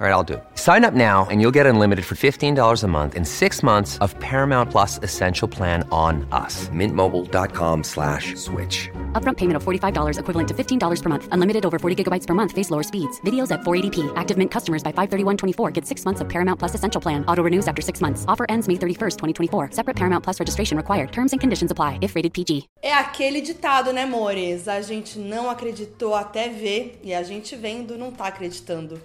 All right, I'll do it. Sign up now and you'll get unlimited for $15 a month in six months of Paramount Plus Essential Plan on us. Mintmobile.com slash switch. Upfront payment of $45 equivalent to $15 per month. Unlimited over 40 gigabytes per month. Face lower speeds. Videos at 480p. Active Mint customers by 531.24 get six months of Paramount Plus Essential Plan. Auto renews after six months. Offer ends May 31st, 2024. Separate Paramount Plus registration required. Terms and conditions apply if rated PG. É aquele ditado, né, amores? A gente não acreditou até ver e a gente vendo não tá acreditando.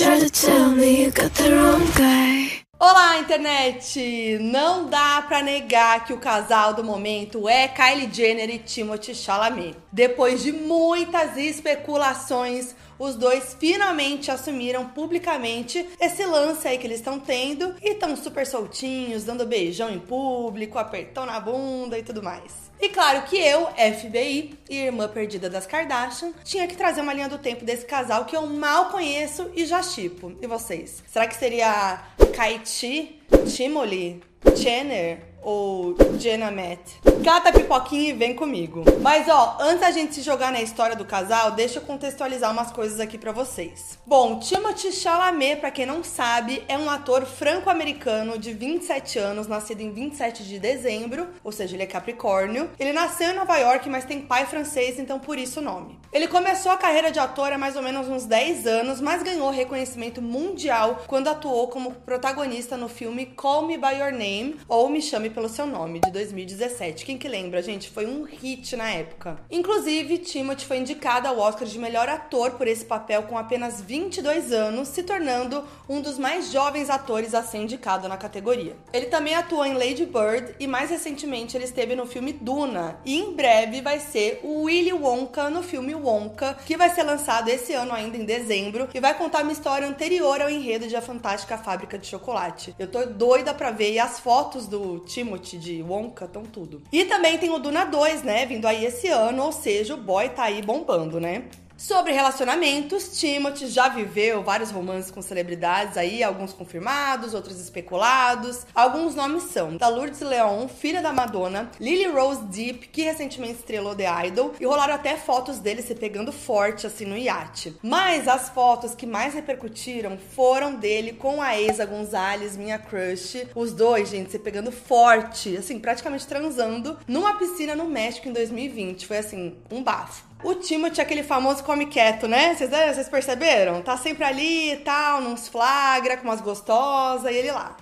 Me you got the wrong guy. Olá, internet! Não dá pra negar que o casal do momento é Kylie Jenner e Timothée Chalamet. Depois de muitas especulações, os dois finalmente assumiram publicamente esse lance aí que eles estão tendo e estão super soltinhos, dando beijão em público, apertão na bunda e tudo mais. E claro que eu, FBI e irmã perdida das Kardashian, tinha que trazer uma linha do tempo desse casal que eu mal conheço e já chipo. E vocês? Será que seria Kaiti, Timoli, Jenner ou Jenna Matt? Cata a pipoquinha e vem comigo. Mas ó, antes da gente se jogar na história do casal, deixa eu contextualizar umas coisas aqui pra vocês. Bom, Timothée Chalamet, pra quem não sabe, é um ator franco-americano de 27 anos, nascido em 27 de dezembro, ou seja, ele é capricórnio. Ele nasceu em Nova York, mas tem pai francês, então por isso o nome. Ele começou a carreira de ator há mais ou menos uns 10 anos, mas ganhou reconhecimento mundial quando atuou como protagonista no filme Call Me By Your Name, ou Me Chame Pelo Seu Nome, de 2017. Quem que lembra, gente? Foi um hit na época. Inclusive, Timothy foi indicado ao Oscar de melhor ator por esse papel com apenas 22 anos, se tornando um dos mais jovens atores a ser indicado na categoria. Ele também atuou em Lady Bird e mais recentemente ele esteve no filme Duna. E em breve vai ser o Willy Wonka no filme Wonka, que vai ser lançado esse ano ainda em dezembro e vai contar uma história anterior ao enredo de A Fantástica Fábrica de Chocolate. Eu tô doida pra ver e as fotos do Timothy de Wonka estão tudo. E também tem o Duna 2, né, vindo aí esse ano, ou seja, o boy tá aí bombando, né? Sobre relacionamentos, Timothy já viveu vários romances com celebridades aí, alguns confirmados, outros especulados. Alguns nomes são da Lourdes Leon, filha da Madonna, Lily Rose Deep, que recentemente estrelou The Idol, e rolaram até fotos dele se pegando forte assim no iate. Mas as fotos que mais repercutiram foram dele com a Isa Gonzalez, minha crush. Os dois, gente, se pegando forte, assim, praticamente transando numa piscina no México em 2020. Foi assim, um bafo. O Timothy é aquele famoso come quieto, né? Vocês, vocês perceberam? Tá sempre ali e tal, nos flagra, com umas gostosas, e ele lá.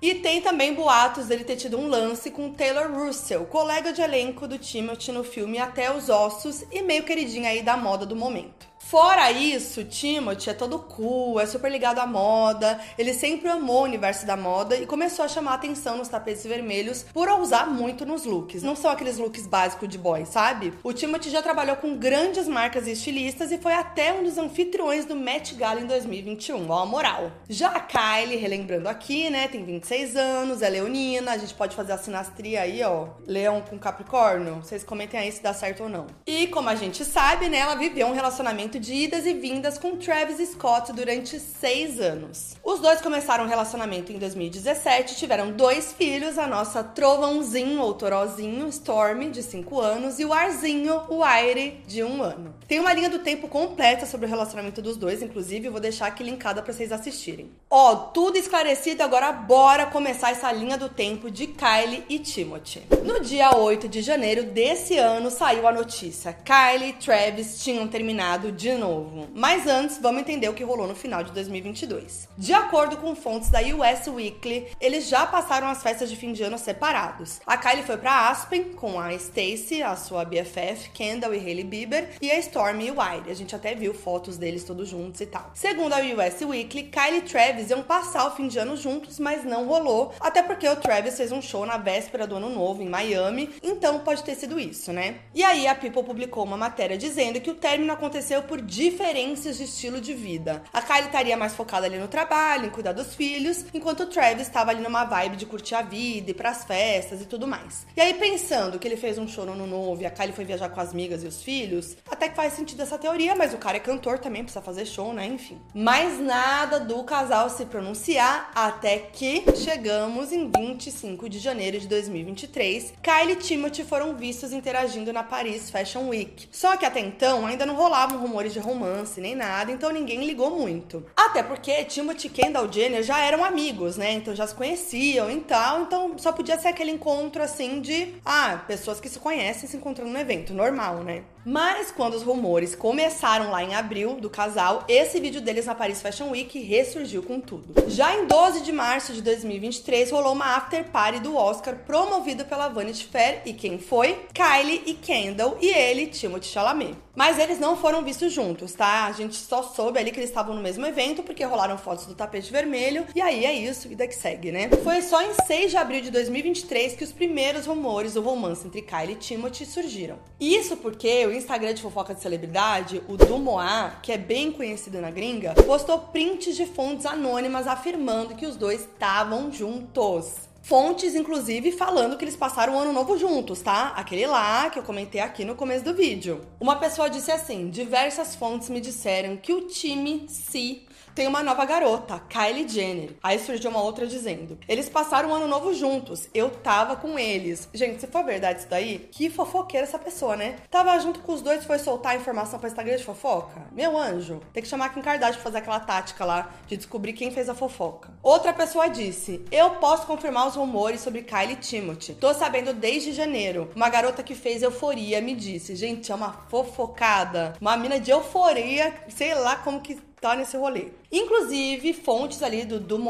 E tem também boatos dele ter tido um lance com Taylor Russell, colega de elenco do Timothy no filme Até os Ossos e meio queridinho aí da moda do momento. Fora isso, Timothy é todo cool, é super ligado à moda, ele sempre amou o universo da moda e começou a chamar atenção nos tapetes vermelhos por ousar muito nos looks. Não são aqueles looks básicos de boy, sabe? O Timothy já trabalhou com grandes marcas e estilistas e foi até um dos anfitriões do Met Gala em 2021, ó a moral. Já a Kylie, relembrando aqui, né, tem 26 anos, é leonina, a gente pode fazer a sinastria aí, ó, leão com capricórnio, vocês comentem aí se dá certo ou não. E como a gente sabe, né, ela viveu um relacionamento de idas e vindas com Travis Scott durante seis anos. Os dois começaram um relacionamento em 2017, tiveram dois filhos, a nossa Trovãozinho ou Torozinho, Stormy, de 5 anos, e o Arzinho, o Aire, de 1 um ano. Tem uma linha do tempo completa sobre o relacionamento dos dois, inclusive, vou deixar aqui linkada para vocês assistirem. Ó, tudo esclarecido, agora bora começar essa linha do tempo de Kylie e Timothy. No dia 8 de janeiro desse ano saiu a notícia: Kylie e Travis tinham terminado de novo. Mas antes, vamos entender o que rolou no final de 2022. De acordo com fontes da US Weekly, eles já passaram as festas de fim de ano separados. A Kylie foi para Aspen com a Stacy, a sua BFF, Kendall e Hailey Bieber, e a Stormy e Wiley. A gente até viu fotos deles todos juntos e tal. Segundo a US Weekly, Kylie e Travis iam passar o fim de ano juntos, mas não rolou, até porque o Travis fez um show na véspera do ano novo em Miami, então pode ter sido isso, né? E aí a People publicou uma matéria dizendo que o término aconteceu por diferenças de estilo de vida. A Kylie estaria mais focada ali no trabalho, em cuidar dos filhos, enquanto o Travis estava ali numa vibe de curtir a vida, ir pras festas e tudo mais. E aí pensando que ele fez um show no ano novo e a Kylie foi viajar com as amigas e os filhos, até que faz sentido essa teoria, mas o cara é cantor também, precisa fazer show, né? Enfim. Mas nada do casal se pronunciar até que chegamos em 25 de janeiro de 2023. Kylie e Timothy foram vistos interagindo na Paris Fashion Week. Só que até então ainda não rolavam rumores de romance nem nada, então ninguém ligou muito. Até porque Timothy Kendall Jenner já eram amigos, né? Então já se conheciam e tal, então só podia ser aquele encontro assim de, ah, pessoas que se conhecem se encontrando no evento, normal, né? Mas quando os rumores começaram lá em abril do casal, esse vídeo deles na Paris Fashion Week ressurgiu com tudo. Já em 12 de março de 2023 rolou uma after party do Oscar promovido pela Vanity Fair e quem foi? Kylie e Kendall e ele, Timothée Chalamet. Mas eles não foram vistos juntos, tá? A gente só soube ali que eles estavam no mesmo evento porque rolaram fotos do tapete vermelho e aí é isso, vida que segue, né? Foi só em 6 de abril de 2023 que os primeiros rumores do romance entre Kylie e Timothy surgiram. Isso porque o Instagram de fofoca de celebridade, o Dumois, que é bem conhecido na gringa, postou prints de fontes anônimas afirmando que os dois estavam juntos. Fontes, inclusive, falando que eles passaram o ano novo juntos, tá? Aquele lá que eu comentei aqui no começo do vídeo. Uma pessoa disse assim: diversas fontes me disseram que o time se tem uma nova garota, Kylie Jenner. Aí surgiu uma outra dizendo: Eles passaram um ano novo juntos. Eu tava com eles. Gente, se for verdade isso daí, que fofoqueira essa pessoa, né? Tava junto com os dois, foi soltar a informação pra Instagram de fofoca? Meu anjo, tem que chamar Kim Kardashian pra fazer aquela tática lá de descobrir quem fez a fofoca. Outra pessoa disse: Eu posso confirmar os rumores sobre Kylie Timothy. Tô sabendo desde janeiro. Uma garota que fez euforia me disse: Gente, é uma fofocada. Uma mina de euforia, sei lá como que tá nesse rolê. Inclusive, fontes ali do, do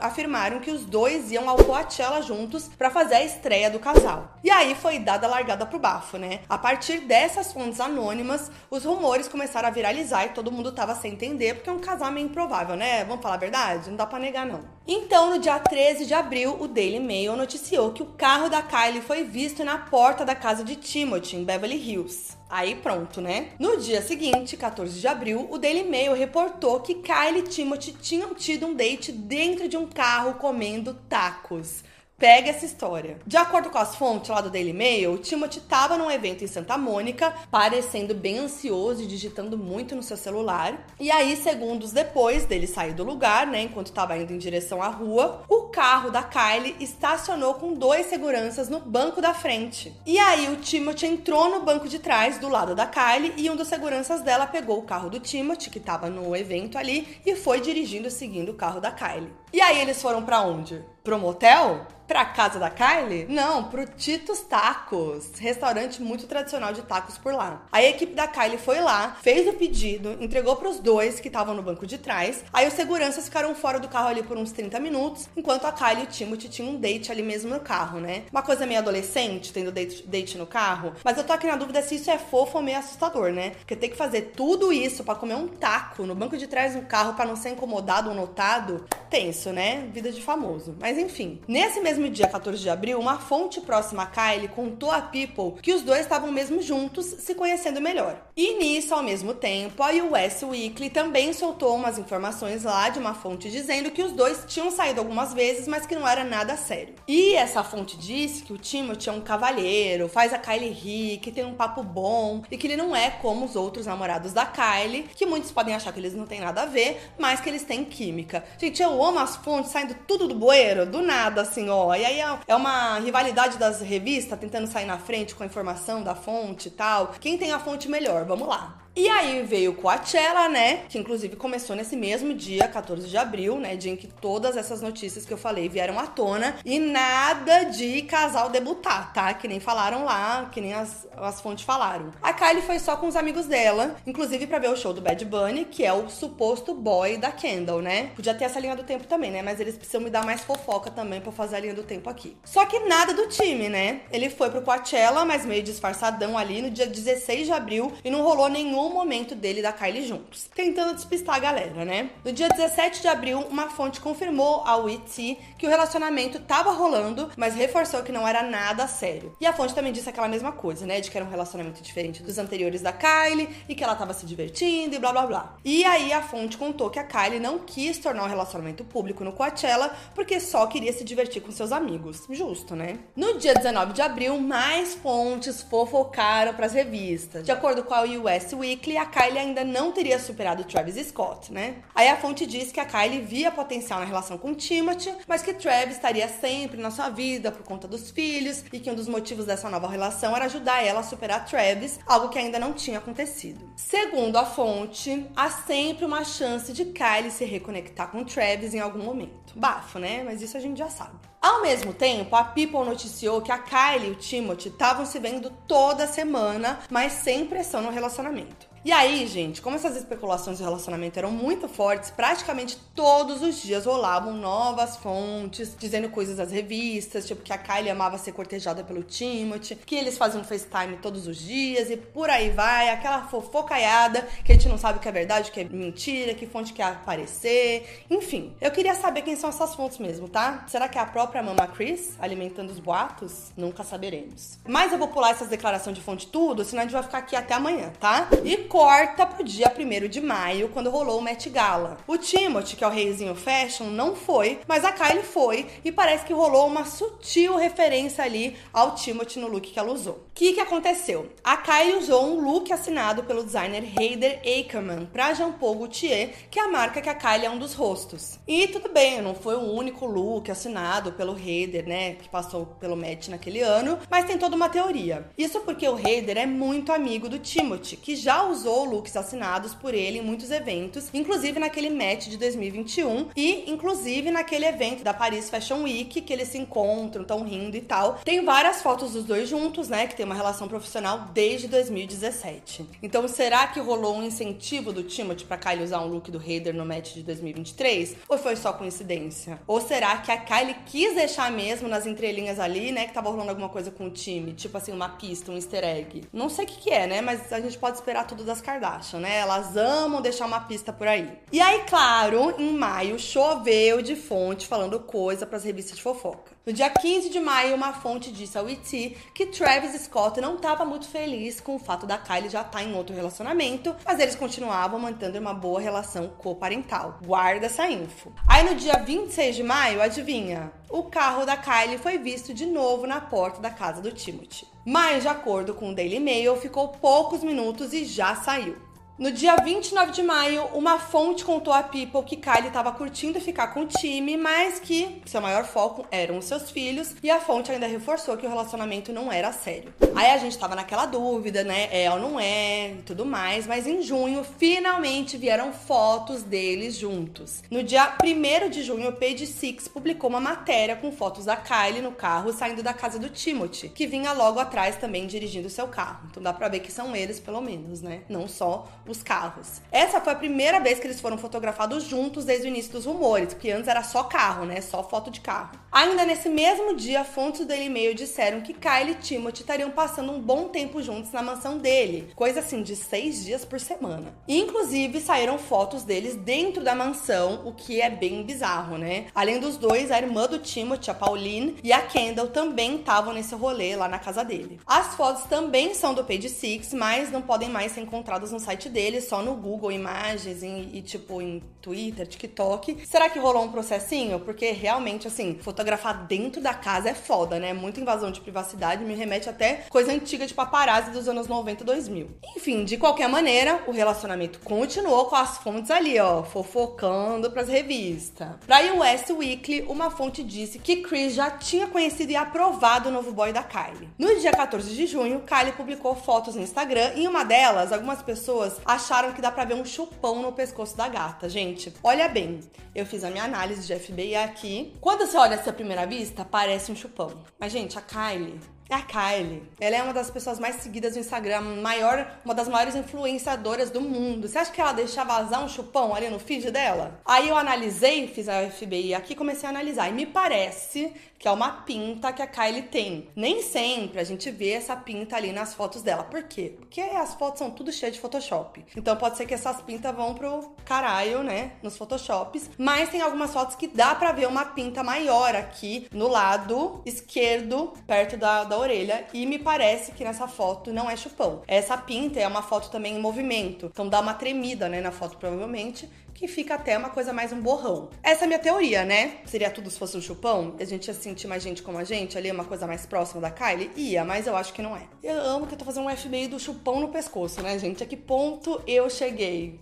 afirmaram que os dois iam ao Coachella juntos para fazer a estreia do casal. E aí foi dada a largada pro bafo, né? A partir dessas fontes anônimas, os rumores começaram a viralizar e todo mundo tava sem entender, porque é um casal meio improvável, né? Vamos falar a verdade? Não dá pra negar, não. Então, no dia 13 de abril, o Daily Mail noticiou que o carro da Kylie foi visto na porta da casa de Timothy, em Beverly Hills. Aí pronto, né? No dia seguinte, 14 de abril, o Daily Mail reportou que Kylie e Timothy tinham tido um date dentro de um carro comendo tacos. Pega essa história. De acordo com as fontes lá do Daily Mail, o Timothy estava num evento em Santa Mônica, parecendo bem ansioso e digitando muito no seu celular. E aí, segundos depois dele sair do lugar, né, enquanto estava indo em direção à rua, o carro da Kylie estacionou com dois seguranças no banco da frente. E aí, o Timothy entrou no banco de trás, do lado da Kylie, e um dos seguranças dela pegou o carro do Timothy, que estava no evento ali, e foi dirigindo seguindo o carro da Kylie. E aí, eles foram para onde? Pro motel? Pra casa da Kylie? Não, pro Titos Tacos, restaurante muito tradicional de tacos por lá. Aí a equipe da Kylie foi lá, fez o pedido, entregou pros dois que estavam no banco de trás. Aí os seguranças ficaram fora do carro ali por uns 30 minutos, enquanto a Kylie e o Timothy tinham um date ali mesmo no carro, né? Uma coisa meio adolescente, tendo date, date no carro. Mas eu tô aqui na dúvida se isso é fofo ou meio assustador, né? Porque ter que fazer tudo isso para comer um taco no banco de trás do carro para não ser incomodado ou notado, tenso, né? Vida de famoso. Mas enfim, nesse mesmo mesmo dia 14 de abril, uma fonte próxima a Kylie contou a People que os dois estavam mesmo juntos, se conhecendo melhor. E nisso, ao mesmo tempo, a US Weekly também soltou umas informações lá de uma fonte dizendo que os dois tinham saído algumas vezes, mas que não era nada sério. E essa fonte disse que o Timothy é um cavalheiro, faz a Kylie rir, que tem um papo bom e que ele não é como os outros namorados da Kylie, que muitos podem achar que eles não têm nada a ver, mas que eles têm química. Gente, eu amo as fontes saindo tudo do bueiro, do nada, assim, ó. E aí é, é uma rivalidade das revistas tentando sair na frente com a informação da fonte e tal. Quem tem a fonte melhor? Vamos lá. E aí veio o Coachella, né? Que inclusive começou nesse mesmo dia, 14 de abril, né? Dia em que todas essas notícias que eu falei vieram à tona. E nada de casal debutar, tá? Que nem falaram lá, que nem as, as fontes falaram. A Kylie foi só com os amigos dela, inclusive para ver o show do Bad Bunny, que é o suposto boy da Kendall, né? Podia ter essa linha do tempo também, né? Mas eles precisam me dar mais fofoca também pra fazer a linha do tempo aqui. Só que nada do time, né? Ele foi pro Coachella, mas meio disfarçadão ali no dia 16 de abril e não rolou nenhum momento dele e da Kylie juntos. Tentando despistar a galera, né? No dia 17 de abril, uma fonte confirmou ao ET que o relacionamento tava rolando, mas reforçou que não era nada sério. E a fonte também disse aquela mesma coisa, né? De que era um relacionamento diferente dos anteriores da Kylie e que ela tava se divertindo e blá blá blá. E aí a fonte contou que a Kylie não quis tornar o relacionamento público no Coachella porque só queria se divertir com seus amigos. Justo, né? No dia 19 de abril, mais fontes fofocaram para as revistas. De acordo com a US Weekly, a Kylie ainda não teria superado Travis Scott, né? Aí a fonte diz que a Kylie via potencial na relação com Timothy, mas que Travis estaria sempre na sua vida por conta dos filhos e que um dos motivos dessa nova relação era ajudar ela a superar Travis, algo que ainda não tinha acontecido. Segundo a fonte, há sempre uma chance de Kylie se reconectar com Travis em algum momento. Bafo, né? Mas isso a gente já sabe. Ao mesmo tempo, a People noticiou que a Kylie e o Timothy estavam se vendo toda semana, mas sem pressão no relacionamento. E aí, gente, como essas especulações de relacionamento eram muito fortes, praticamente todos os dias rolavam novas fontes dizendo coisas das revistas, tipo que a Kylie amava ser cortejada pelo Timothy, que eles faziam FaceTime todos os dias e por aí vai, aquela fofocaiada que a gente não sabe o que é verdade, o que é mentira, que fonte quer aparecer, enfim. Eu queria saber quem são essas fontes mesmo, tá? Será que é a própria Mama Chris alimentando os boatos? Nunca saberemos. Mas eu vou pular essas declarações de fonte tudo, senão a gente vai ficar aqui até amanhã, tá? E corta pro dia 1 de maio, quando rolou o Met Gala. O Timothy, que é o reizinho fashion, não foi, mas a Kylie foi e parece que rolou uma sutil referência ali ao Timothy no look que ela usou. O que, que aconteceu? A Kylie usou um look assinado pelo designer Heider Ackerman para Jean Paul Gaultier, que é a marca que a Kylie é um dos rostos. E tudo bem, não foi o único look assinado pelo Heider, né, que passou pelo Met naquele ano, mas tem toda uma teoria. Isso porque o Heider é muito amigo do Timothy, que já usou usou looks assinados por ele em muitos eventos, inclusive naquele match de 2021 e inclusive naquele evento da Paris Fashion Week que eles se encontram, estão rindo e tal. Tem várias fotos dos dois juntos, né, que tem uma relação profissional desde 2017. Então, será que rolou um incentivo do Timothy para Kylie usar um look do Raider no match de 2023? Ou foi só coincidência? Ou será que a Kylie quis deixar mesmo nas entrelinhas ali, né, que tava rolando alguma coisa com o time, tipo assim, uma pista, um easter egg? Não sei o que, que é, né, mas a gente pode esperar tudo das Kardashian, né? Elas amam deixar uma pista por aí. E aí, claro, em maio choveu de fonte falando coisa para as revistas de fofoca. No dia 15 de maio, uma fonte disse ao ET que Travis Scott não estava muito feliz com o fato da Kylie já estar tá em outro relacionamento, mas eles continuavam mantendo uma boa relação coparental. Guarda essa info. Aí no dia 26 de maio, adivinha? O carro da Kylie foi visto de novo na porta da casa do Timothy. Mas, de acordo com o Daily Mail, ficou poucos minutos e já saiu. No dia 29 de maio, uma fonte contou a People que Kylie estava curtindo ficar com o time, mas que seu maior foco eram os seus filhos, e a fonte ainda reforçou que o relacionamento não era sério. Aí a gente tava naquela dúvida, né? É ou não é, e tudo mais, mas em junho finalmente vieram fotos deles juntos. No dia 1 de junho, Page Six publicou uma matéria com fotos da Kylie no carro saindo da casa do Timothy, que vinha logo atrás também dirigindo seu carro. Então dá pra ver que são eles, pelo menos, né? Não só os carros. Essa foi a primeira vez que eles foram fotografados juntos desde o início dos rumores, porque antes era só carro, né? Só foto de carro. Ainda nesse mesmo dia, fontes do Daily Mail disseram que Kylie e Timothy estariam passando um bom tempo juntos na mansão dele, coisa assim de seis dias por semana. Inclusive saíram fotos deles dentro da mansão, o que é bem bizarro, né? Além dos dois, a irmã do Timothy, a Pauline, e a Kendall também estavam nesse rolê lá na casa dele. As fotos também são do Page Six, mas não podem mais ser encontradas no site dele, só no Google Imagens e, tipo em Twitter, TikTok. Será que rolou um processinho? Porque realmente, assim, fotografar dentro da casa é foda, né? Muita invasão de privacidade, me remete até coisa antiga de paparazzi dos anos 90 e 2000. Enfim, de qualquer maneira, o relacionamento continuou com as fontes ali, ó, fofocando pras revistas. Pra US Weekly, uma fonte disse que Chris já tinha conhecido e aprovado o novo boy da Kylie. No dia 14 de junho, Kylie publicou fotos no Instagram e em uma delas, algumas pessoas acharam que dá pra ver um chupão no pescoço da gata. Gente, olha bem, eu fiz a minha análise de FBI aqui. Quando você olha essa primeira vista, parece um chupão. Mas, gente, a Kylie é a Kylie. Ela é uma das pessoas mais seguidas no Instagram, maior, uma das maiores influenciadoras do mundo. Você acha que ela deixa vazar um chupão ali no feed dela? Aí eu analisei, fiz a FBI aqui, comecei a analisar. E me parece que é uma pinta que a Kylie tem. Nem sempre a gente vê essa pinta ali nas fotos dela. Por quê? Porque as fotos são tudo cheias de Photoshop. Então pode ser que essas pintas vão pro caralho, né? Nos Photoshops. Mas tem algumas fotos que dá pra ver uma pinta maior aqui no lado esquerdo, perto da, da orelha. E me parece que nessa foto não é chupão. Essa pinta é uma foto também em movimento. Então dá uma tremida, né, na foto, provavelmente que fica até uma coisa mais um borrão. Essa é a minha teoria, né? Seria tudo se fosse um chupão? A gente ia sentir mais gente como a gente ali, uma coisa mais próxima da Kylie? Ia, mas eu acho que não é. Eu amo que tô fazendo um FBI do chupão no pescoço, né, gente? A que ponto eu cheguei?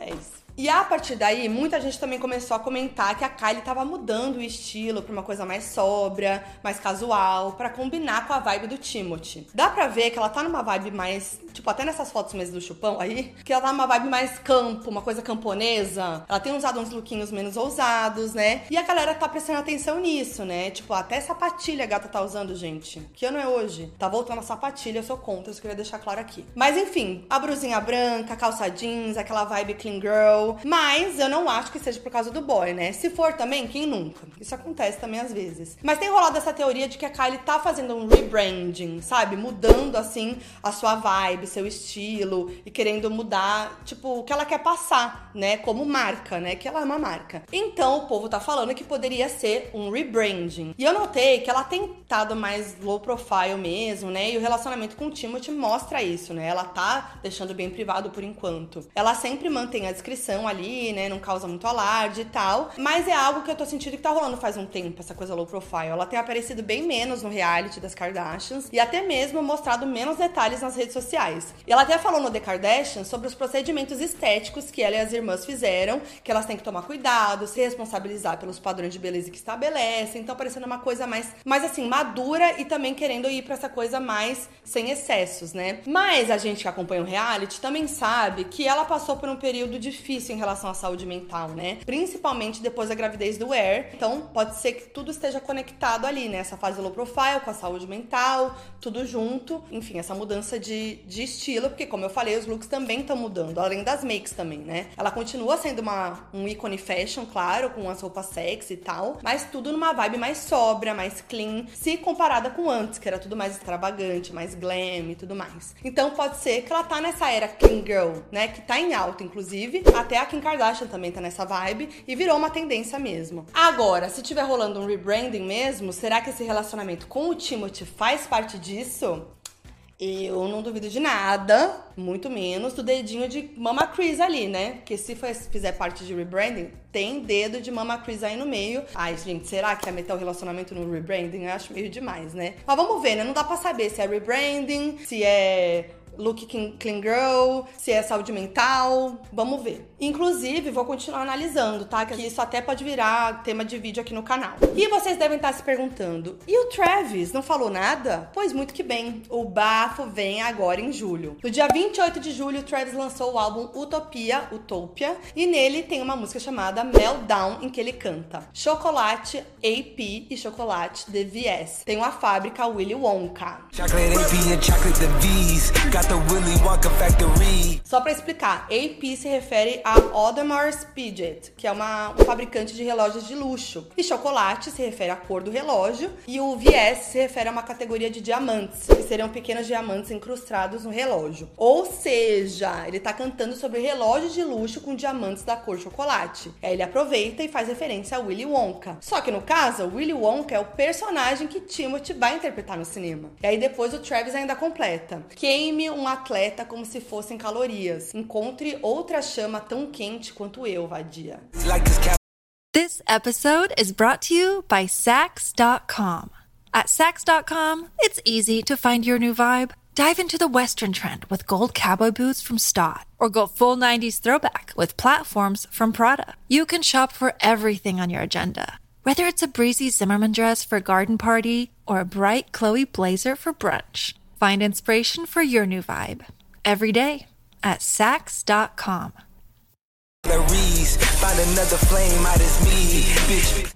É isso. E a partir daí, muita gente também começou a comentar que a Kylie tava mudando o estilo pra uma coisa mais sóbria, mais casual, para combinar com a vibe do Timothy. Dá pra ver que ela tá numa vibe mais, tipo, até nessas fotos mesmo do chupão aí, que ela tá numa vibe mais campo, uma coisa camponesa. Ela tem usado uns lookinhos menos ousados, né? E a galera tá prestando atenção nisso, né? Tipo, até sapatilha a gata tá usando, gente. Que ano é hoje? Tá voltando a sapatilha, eu sou contra, isso queria deixar claro aqui. Mas enfim, a brusinha branca, calça jeans, aquela vibe clean girl, mas eu não acho que seja por causa do boy, né? Se for também, quem nunca? Isso acontece também às vezes. Mas tem rolado essa teoria de que a Kylie tá fazendo um rebranding, sabe? Mudando assim a sua vibe, seu estilo e querendo mudar, tipo, o que ela quer passar, né? Como marca, né? Que ela é uma marca. Então o povo tá falando que poderia ser um rebranding. E eu notei que ela tem estado mais low profile mesmo, né? E o relacionamento com o Timothy mostra isso, né? Ela tá deixando bem privado por enquanto. Ela sempre mantém a descrição ali, né? Não causa muito alarde e tal. Mas é algo que eu tô sentindo que tá rolando faz um tempo, essa coisa low profile. Ela tem aparecido bem menos no reality das Kardashians e até mesmo mostrado menos detalhes nas redes sociais. E ela até falou no The Kardashians sobre os procedimentos estéticos que ela e as irmãs fizeram, que elas têm que tomar cuidado, se responsabilizar pelos padrões de beleza que estabelecem. Então, parecendo uma coisa mais, mais assim, madura e também querendo ir para essa coisa mais sem excessos, né? Mas a gente que acompanha o reality também sabe que ela passou por um período difícil difícil em relação à saúde mental, né? Principalmente depois da gravidez do Air. Então, pode ser que tudo esteja conectado ali, né? Essa fase low profile com a saúde mental, tudo junto. Enfim, essa mudança de, de estilo, porque, como eu falei, os looks também estão mudando, além das makes também, né? Ela continua sendo uma, um ícone fashion, claro, com as roupas sexy e tal, mas tudo numa vibe mais sóbria, mais clean, se comparada com antes, que era tudo mais extravagante, mais glam e tudo mais. Então, pode ser que ela tá nessa era clean girl, né? Que tá em alta, inclusive. Até até a Kim Kardashian também tá nessa vibe e virou uma tendência mesmo. Agora, se tiver rolando um rebranding mesmo, será que esse relacionamento com o Timothy faz parte disso? Eu não duvido de nada, muito menos do dedinho de Mama Chris ali, né? Porque se fizer parte de rebranding, tem dedo de Mama Chris aí no meio. Ai, gente, será que é meter o relacionamento no rebranding? Eu acho meio demais, né? Mas vamos ver, né? Não dá pra saber se é rebranding, se é look clean girl, se é saúde mental, vamos ver. Inclusive, vou continuar analisando, tá? Que isso até pode virar tema de vídeo aqui no canal. E vocês devem estar se perguntando: e o Travis não falou nada? Pois muito que bem, o bafo vem agora em julho. No dia 28 de julho, o Travis lançou o álbum Utopia, Utopia, e nele tem uma música chamada Meltdown, em que ele canta Chocolate AP e Chocolate DVS. Tem uma fábrica Willy Wonka. Chocolate AP and chocolate DVS. Só para explicar, AP se refere a Audemars Piguet, que é uma, um fabricante de relógios de luxo. E chocolate se refere à cor do relógio. E o VS se refere a uma categoria de diamantes, que seriam pequenos diamantes incrustados no relógio. Ou seja, ele tá cantando sobre relógios de luxo com diamantes da cor chocolate. Aí ele aproveita e faz referência a Willy Wonka. Só que no caso, Willy Wonka é o personagem que Timothy vai interpretar no cinema. E aí depois o Travis ainda completa. Queime um atleta como se fossem calorias. Encontre outra chama tão quente quanto eu, vadia. This episode is brought to you by Sax.com. At Sax.com, it's easy to find your new vibe. Dive into the Western trend with gold cowboy boots from Stott, or go full 90s throwback with platforms from Prada. You can shop for everything on your agenda, whether it's a breezy Zimmerman dress for a garden party or a bright Chloe blazer for brunch. Find inspiration for your new vibe every day at Sax.com.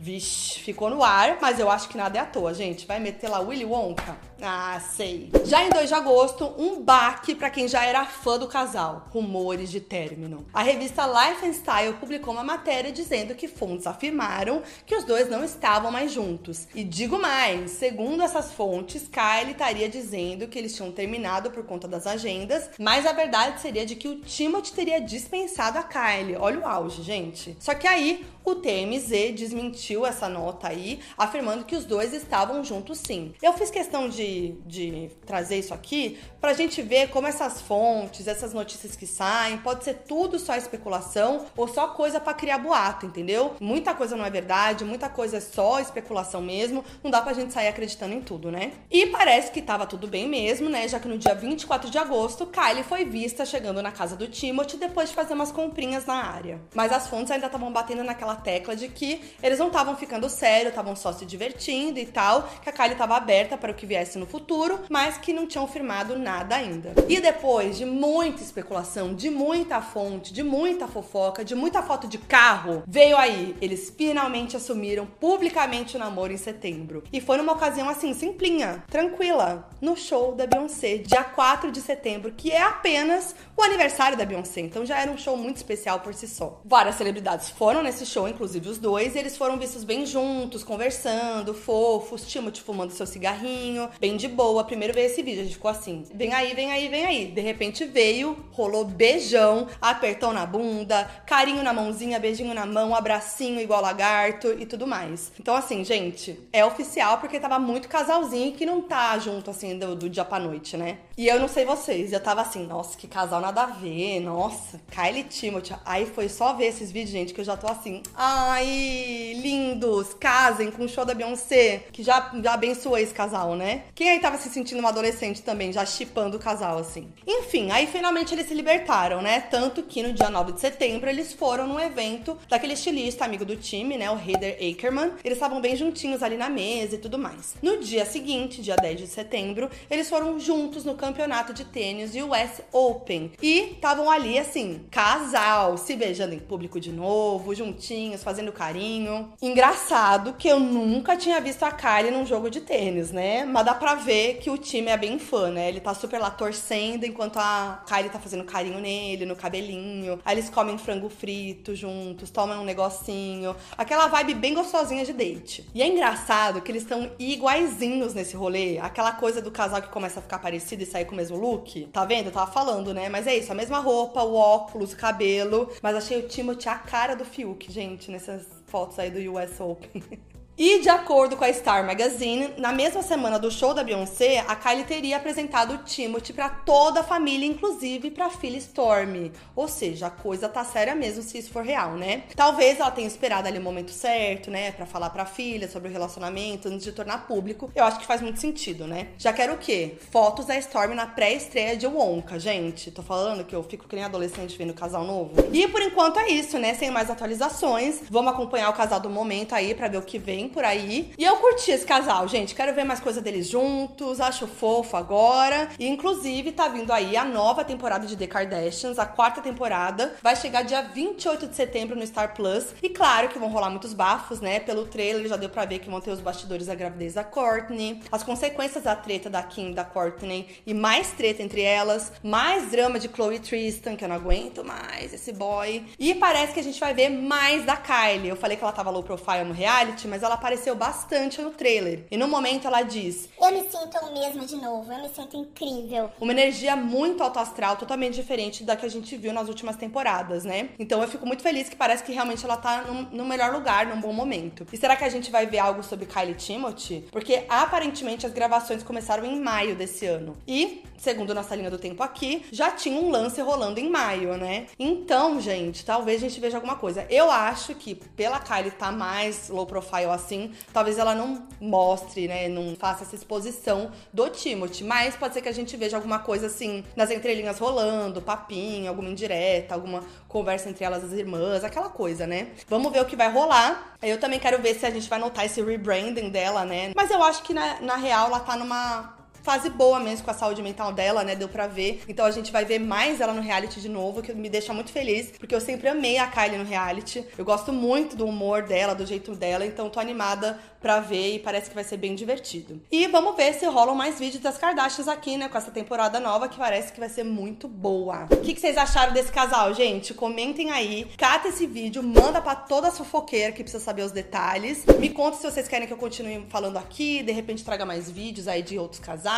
Vixe, ficou no ar, mas eu acho que nada é à toa, gente. Vai meter lá Willy Wonka? Ah, sei. Já em 2 de agosto, um baque para quem já era fã do casal. Rumores de término. A revista Life and Style publicou uma matéria dizendo que fontes afirmaram que os dois não estavam mais juntos. E digo mais, segundo essas fontes, Kylie estaria dizendo que eles tinham terminado por conta das agendas, mas a verdade seria de que o Timothy teria dispensado a Kylie. Olha o auge, gente. Só que aí o TMZ desmentiu essa nota aí, afirmando que os dois estavam juntos sim. Eu fiz questão de de, trazer isso aqui pra gente ver como essas fontes, essas notícias que saem, pode ser tudo só especulação ou só coisa para criar boato, entendeu? Muita coisa não é verdade, muita coisa é só especulação mesmo, não dá pra gente sair acreditando em tudo, né? E parece que tava tudo bem mesmo, né? Já que no dia 24 de agosto, Kylie foi vista chegando na casa do Timothy depois de fazer umas comprinhas na área. Mas as fontes ainda estavam batendo naquela tecla de que eles não estavam ficando sério, estavam só se divertindo e tal, que a Kylie estava aberta para o que viesse no futuro, mas que não tinham firmado nada ainda. E depois de muita especulação, de muita fonte, de muita fofoca, de muita foto de carro, veio aí. Eles finalmente assumiram publicamente o namoro em setembro. E foi numa ocasião assim, simplinha, tranquila, no show da Beyoncé, dia 4 de setembro, que é apenas o aniversário da Beyoncé. Então já era um show muito especial por si só. Várias celebridades foram nesse show, inclusive os dois, e eles foram vistos bem juntos, conversando, fofos, Timothy fumando seu cigarrinho, bem de boa. Primeiro veio esse vídeo, a gente ficou assim: vem aí, vem aí, vem aí. De repente veio, rolou beijão, apertão na bunda, carinho na mãozinha, beijinho na mão, abracinho igual lagarto e tudo mais. Então, assim, gente, é oficial porque tava muito casalzinho que não tá junto, assim, do, do dia pra noite, né? E eu não sei vocês, eu tava assim, nossa, que casal nada a ver, nossa, Kylie Timothy. Aí foi só ver esses vídeos, gente, que eu já tô assim, ai, lindos, casem com o show da Beyoncé, que já, já abençoou esse casal, né? Quem aí tava se sentindo uma adolescente também, já chipando o casal, assim. Enfim, aí finalmente eles se libertaram, né? Tanto que no dia 9 de setembro eles foram num evento daquele estilista amigo do time, né? O Heather Ackerman. Eles estavam bem juntinhos ali na mesa e tudo mais. No dia seguinte, dia 10 de setembro, eles foram juntos no campeonato de tênis US Open. E estavam ali, assim, casal, se beijando em público de novo, juntinhos, fazendo carinho. Engraçado que eu nunca tinha visto a Kylie num jogo de tênis, né? Mas dá pra ver que o time é bem fã, né? Ele tá super lá torcendo enquanto a Kylie tá fazendo carinho nele, no cabelinho. Aí eles comem frango frito juntos, tomam um negocinho. Aquela vibe bem gostosinha de date. E é engraçado que eles estão iguaizinhos nesse rolê. Aquela coisa do casal que começa a ficar parecido e sair com o mesmo look. Tá vendo? Eu tava falando, né? Mas é isso, a mesma roupa, o óculos, o cabelo. Mas achei o Timothy a cara do Fiuk, gente, nessas fotos aí do US Open. E de acordo com a Star Magazine, na mesma semana do show da Beyoncé, a Kylie teria apresentado o Timothy para toda a família, inclusive para a filha Stormy. Ou seja, a coisa tá séria mesmo se isso for real, né? Talvez ela tenha esperado ali o momento certo, né, para falar para a filha sobre o relacionamento antes de tornar público. Eu acho que faz muito sentido, né? Já quero o quê? Fotos da Stormy na pré-estreia de Wonka, gente. Tô falando que eu fico que nem adolescente vendo casal novo. E por enquanto é isso, né? Sem mais atualizações. Vamos acompanhar o casal do momento aí para ver o que vem por aí. E eu curti esse casal, gente. Quero ver mais coisa deles juntos. Acho fofo agora. E inclusive tá vindo aí a nova temporada de The Kardashians, a quarta temporada. Vai chegar dia 28 de setembro no Star Plus. E claro que vão rolar muitos bafos, né? Pelo trailer já deu pra ver que vão ter os bastidores da gravidez da Courtney, as consequências da treta da Kim da Courtney e mais treta entre elas, mais drama de Chloe Tristan, que eu não aguento mais esse boy. E parece que a gente vai ver mais da Kylie. Eu falei que ela tava low profile no reality, mas ela apareceu bastante no trailer. E no momento ela diz: Eu me sinto a mesma de novo, eu me sinto incrível. Uma energia muito alto astral, totalmente diferente da que a gente viu nas últimas temporadas, né? Então eu fico muito feliz que parece que realmente ela tá no, no melhor lugar, num bom momento. E será que a gente vai ver algo sobre Kylie Timothy? Porque aparentemente as gravações começaram em maio desse ano. E, segundo nossa linha do tempo aqui, já tinha um lance rolando em maio, né? Então, gente, talvez a gente veja alguma coisa. Eu acho que pela Kylie tá mais low profile assim, talvez ela não mostre, né? Não faça essa exposição do Timothy. Mas pode ser que a gente veja alguma coisa assim nas entrelinhas rolando, papinho, alguma indireta, alguma conversa entre elas as irmãs, aquela coisa, né? Vamos ver o que vai rolar. Eu também quero ver se a gente vai notar esse rebranding dela, né? Mas eu acho que na, na real ela tá numa fase boa mesmo com a saúde mental dela, né? Deu pra ver. Então a gente vai ver mais ela no reality de novo, que me deixa muito feliz, porque eu sempre amei a Kylie no reality. Eu gosto muito do humor dela, do jeito dela, então tô animada pra ver e parece que vai ser bem divertido. E vamos ver se rolam mais vídeos das Kardashians aqui, né? Com essa temporada nova que parece que vai ser muito boa. O que, que vocês acharam desse casal, gente? Comentem aí, cata esse vídeo, manda pra toda a fofoqueira que precisa saber os detalhes. Me conta se vocês querem que eu continue falando aqui, de repente traga mais vídeos aí de outros casais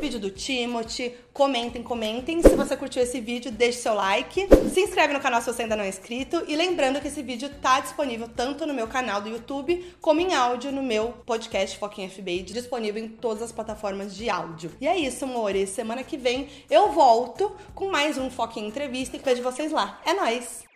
vídeo do Timothy. Comentem, comentem. Se você curtiu esse vídeo, deixe seu like. Se inscreve no canal se você ainda não é inscrito. E lembrando que esse vídeo tá disponível tanto no meu canal do YouTube, como em áudio no meu podcast Foquinha FBA, disponível em todas as plataformas de áudio. E é isso, amores. Semana que vem eu volto com mais um Foquinha Entrevista e vejo vocês lá. É nóis!